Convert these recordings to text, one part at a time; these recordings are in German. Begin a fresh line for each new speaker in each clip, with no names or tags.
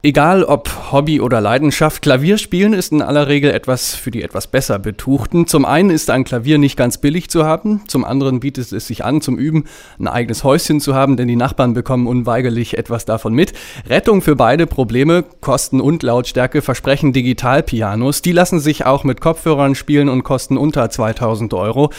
Egal ob Hobby oder Leidenschaft, Klavierspielen ist in aller Regel etwas für die etwas besser Betuchten. Zum einen ist ein Klavier nicht ganz billig zu haben, zum anderen bietet es sich an, zum Üben ein eigenes Häuschen zu haben, denn die Nachbarn bekommen unweigerlich etwas davon mit. Rettung für beide Probleme, Kosten und Lautstärke, versprechen Digitalpianos. Die lassen sich auch mit Kopfhörern spielen und kosten unter 2000 Euro.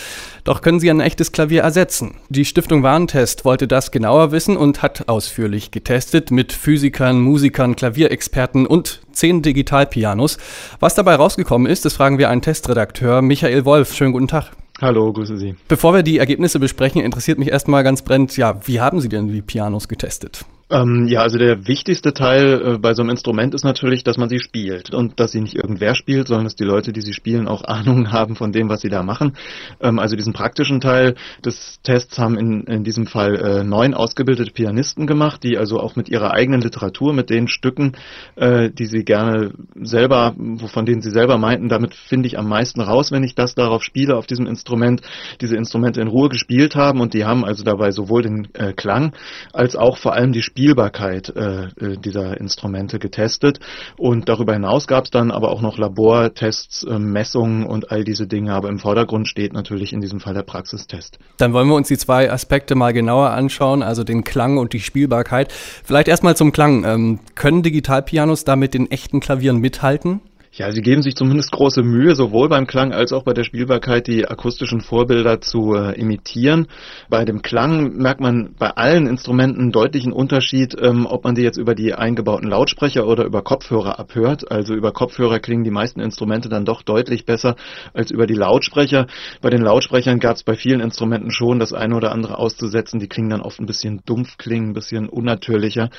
Doch können sie ein echtes Klavier ersetzen? Die Stiftung Warentest wollte das genauer wissen und hat ausführlich getestet mit Physikern, Musikern, Klavier Klavierexperten und zehn Digitalpianos. Was dabei rausgekommen ist, das fragen wir einen Testredakteur, Michael Wolf. Schönen guten Tag.
Hallo, grüße Sie.
Bevor wir die Ergebnisse besprechen, interessiert mich erstmal ganz brennend, ja, wie haben Sie denn die Pianos getestet?
Ähm, ja, also der wichtigste Teil äh, bei so einem Instrument ist natürlich, dass man sie spielt und dass sie nicht irgendwer spielt, sondern dass die Leute, die sie spielen, auch Ahnung haben von dem, was sie da machen. Ähm, also diesen praktischen Teil des Tests haben in, in diesem Fall äh, neun ausgebildete Pianisten gemacht, die also auch mit ihrer eigenen Literatur, mit den Stücken, äh, die sie gerne selber, von denen sie selber meinten, damit finde ich am meisten raus, wenn ich das darauf spiele, auf diesem Instrument, diese Instrumente in Ruhe gespielt haben und die haben also dabei sowohl den äh, Klang als auch vor allem die Spiel Spielbarkeit äh, äh, dieser Instrumente getestet. Und darüber hinaus gab es dann aber auch noch Labortests, äh, Messungen und all diese Dinge. Aber im Vordergrund steht natürlich in diesem Fall der Praxistest.
Dann wollen wir uns die zwei Aspekte mal genauer anschauen, also den Klang und die Spielbarkeit. Vielleicht erstmal zum Klang. Ähm, können Digitalpianos da mit den echten Klavieren mithalten?
Ja, sie geben sich zumindest große Mühe, sowohl beim Klang als auch bei der Spielbarkeit die akustischen Vorbilder zu äh, imitieren. Bei dem Klang merkt man bei allen Instrumenten einen deutlichen Unterschied, ähm, ob man die jetzt über die eingebauten Lautsprecher oder über Kopfhörer abhört. Also über Kopfhörer klingen die meisten Instrumente dann doch deutlich besser als über die Lautsprecher. Bei den Lautsprechern gab es bei vielen Instrumenten schon das eine oder andere auszusetzen. Die klingen dann oft ein bisschen dumpf klingen, ein bisschen unnatürlicher.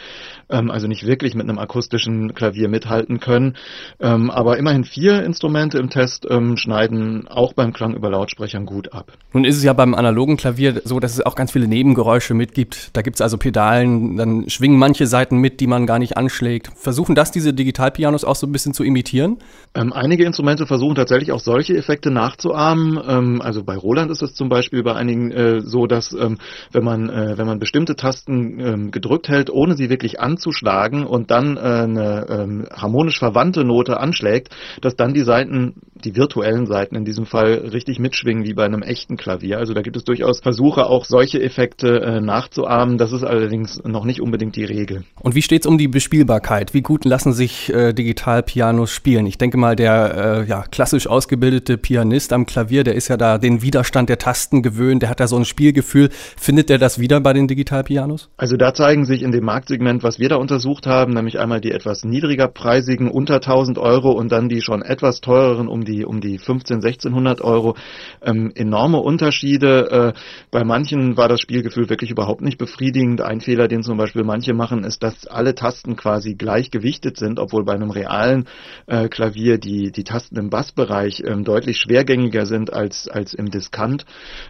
Ähm, also nicht wirklich mit einem akustischen Klavier mithalten können. Ähm, aber aber immerhin vier Instrumente im Test ähm, schneiden auch beim Klang über Lautsprechern gut ab.
Nun ist es ja beim analogen Klavier so, dass es auch ganz viele Nebengeräusche mitgibt. Da gibt es also Pedalen, dann schwingen manche Seiten mit, die man gar nicht anschlägt. Versuchen das diese Digitalpianos auch so ein bisschen zu imitieren?
Ähm, einige Instrumente versuchen tatsächlich auch solche Effekte nachzuahmen. Ähm, also bei Roland ist es zum Beispiel bei einigen äh, so, dass ähm, wenn man äh, wenn man bestimmte Tasten ähm, gedrückt hält, ohne sie wirklich anzuschlagen und dann äh, eine ähm, harmonisch verwandte Note anschlägt, zeigt, dass dann die Seiten, die virtuellen Seiten in diesem Fall, richtig mitschwingen wie bei einem echten Klavier. Also da gibt es durchaus Versuche, auch solche Effekte äh, nachzuahmen. Das ist allerdings noch nicht unbedingt die Regel.
Und wie steht es um die Bespielbarkeit? Wie gut lassen sich äh, Digital-Pianos spielen? Ich denke mal, der äh, ja, klassisch ausgebildete Pianist am Klavier, der ist ja da den Widerstand der Tasten gewöhnt, der hat da so ein Spielgefühl. Findet der das wieder bei den Digital-Pianos?
Also da zeigen sich in dem Marktsegment, was wir da untersucht haben, nämlich einmal die etwas niedriger preisigen unter 1000 Euro und dann die schon etwas teureren um die um die 15, 1600 Euro ähm, enorme Unterschiede. Äh, bei manchen war das Spielgefühl wirklich überhaupt nicht befriedigend. Ein Fehler, den zum Beispiel manche machen, ist, dass alle Tasten quasi gleich gewichtet sind, obwohl bei einem realen äh, Klavier die die Tasten im Bassbereich ähm, deutlich schwergängiger sind als als im Diskant.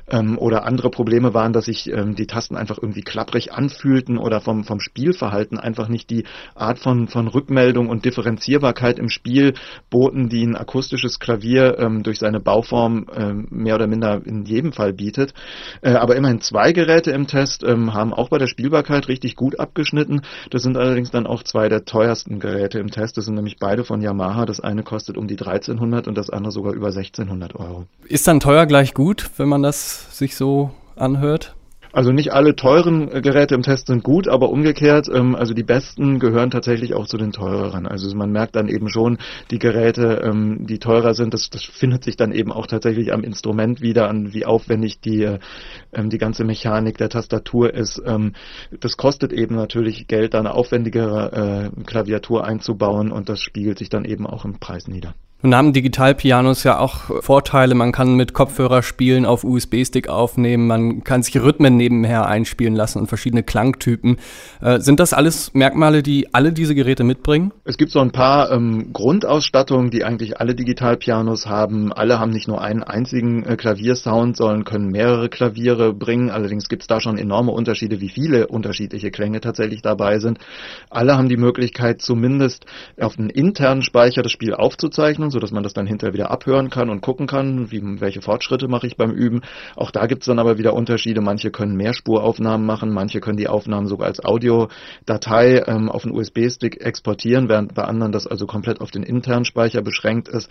Ähm, oder andere Probleme waren, dass sich ähm, die Tasten einfach irgendwie klapprig anfühlten oder vom vom Spielverhalten einfach nicht die Art von von Rückmeldung und Differenzierbarkeit im Spiel boten, die ein akustisches Klavier ähm, durch seine Bauform ähm, mehr oder minder in jedem Fall bietet. Äh, aber immerhin zwei Geräte im Test ähm, haben auch bei der Spielbarkeit richtig gut abgeschnitten. Das sind allerdings dann auch zwei der teuersten Geräte im Test. Das sind nämlich beide von Yamaha. Das eine kostet um die 1300 und das andere sogar über 1600 Euro.
Ist dann teuer gleich gut, wenn man das sich so anhört?
Also nicht alle teuren äh, Geräte im Test sind gut, aber umgekehrt, ähm, also die besten gehören tatsächlich auch zu den teureren. Also man merkt dann eben schon, die Geräte, ähm, die teurer sind, das, das findet sich dann eben auch tatsächlich am Instrument wieder, an wie aufwendig die, äh, ähm, die ganze Mechanik der Tastatur ist. Das kostet eben natürlich Geld, da eine aufwendigere äh, Klaviatur einzubauen und das spiegelt sich dann eben auch im Preis nieder.
Nun haben Digitalpianos ja auch Vorteile. Man kann mit Kopfhörer spielen, auf USB-Stick aufnehmen, man kann sich Rhythmen nebenher einspielen lassen und verschiedene Klangtypen. Äh, sind das alles Merkmale, die alle diese Geräte mitbringen?
Es gibt so ein paar ähm, Grundausstattungen, die eigentlich alle Digitalpianos haben. Alle haben nicht nur einen einzigen äh, Klaviersound, sondern können mehrere Klaviere bringen. Allerdings gibt es da schon enorme Unterschiede, wie viele unterschiedliche Klänge tatsächlich dabei sind. Alle haben die Möglichkeit, zumindest auf einen internen Speicher das Spiel aufzuzeichnen so dass man das dann hinterher wieder abhören kann und gucken kann, wie, welche Fortschritte mache ich beim Üben. Auch da gibt es dann aber wieder Unterschiede. Manche können Mehrspuraufnahmen machen, manche können die Aufnahmen sogar als Audiodatei ähm, auf einen USB-Stick exportieren, während bei anderen das also komplett auf den internen Speicher beschränkt ist.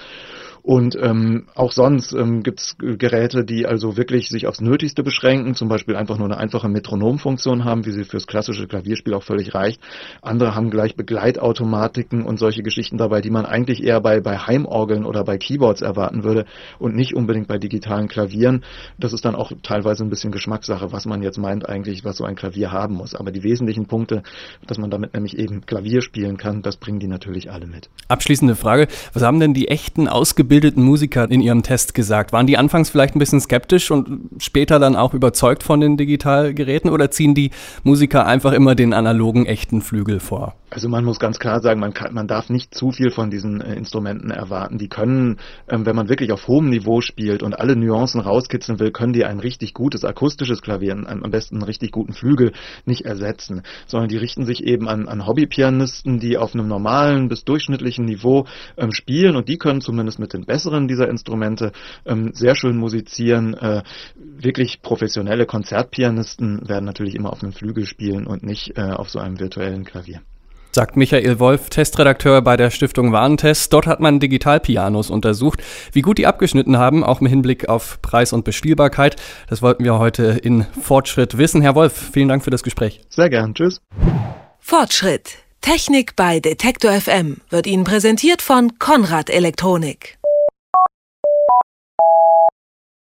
Und ähm, auch sonst ähm, gibt es Geräte, die also wirklich sich aufs Nötigste beschränken, zum Beispiel einfach nur eine einfache Metronomfunktion haben, wie sie fürs klassische Klavierspiel auch völlig reicht. Andere haben gleich Begleitautomatiken und solche Geschichten dabei, die man eigentlich eher bei, bei Heimorgeln oder bei Keyboards erwarten würde und nicht unbedingt bei digitalen Klavieren. Das ist dann auch teilweise ein bisschen Geschmackssache, was man jetzt meint eigentlich, was so ein Klavier haben muss. Aber die wesentlichen Punkte, dass man damit nämlich eben Klavier spielen kann, das bringen die natürlich alle mit.
Abschließende Frage, was haben denn die echten ausgebildeten Musiker in ihrem Test gesagt? Waren die anfangs vielleicht ein bisschen skeptisch und später dann auch überzeugt von den Digitalgeräten oder ziehen die Musiker einfach immer den analogen echten Flügel vor?
Also man muss ganz klar sagen, man, kann, man darf nicht zu viel von diesen äh, Instrumenten erwarten. Die können, ähm, wenn man wirklich auf hohem Niveau spielt und alle Nuancen rauskitzeln will, können die ein richtig gutes akustisches Klavier, ein, am besten einen richtig guten Flügel nicht ersetzen, sondern die richten sich eben an, an Hobbypianisten, die auf einem normalen bis durchschnittlichen Niveau ähm, spielen und die können zumindest mit den besseren dieser Instrumente ähm, sehr schön musizieren. Äh, wirklich professionelle Konzertpianisten werden natürlich immer auf einem Flügel spielen und nicht äh, auf so einem virtuellen Klavier
sagt Michael Wolf, Testredakteur bei der Stiftung Warentest. Dort hat man Digitalpianos untersucht. Wie gut die abgeschnitten haben, auch mit Hinblick auf Preis und Bespielbarkeit, das wollten wir heute in Fortschritt wissen. Herr Wolf, vielen Dank für das Gespräch.
Sehr gern. Tschüss.
Fortschritt. Technik bei Detektor FM wird Ihnen präsentiert von Konrad Elektronik.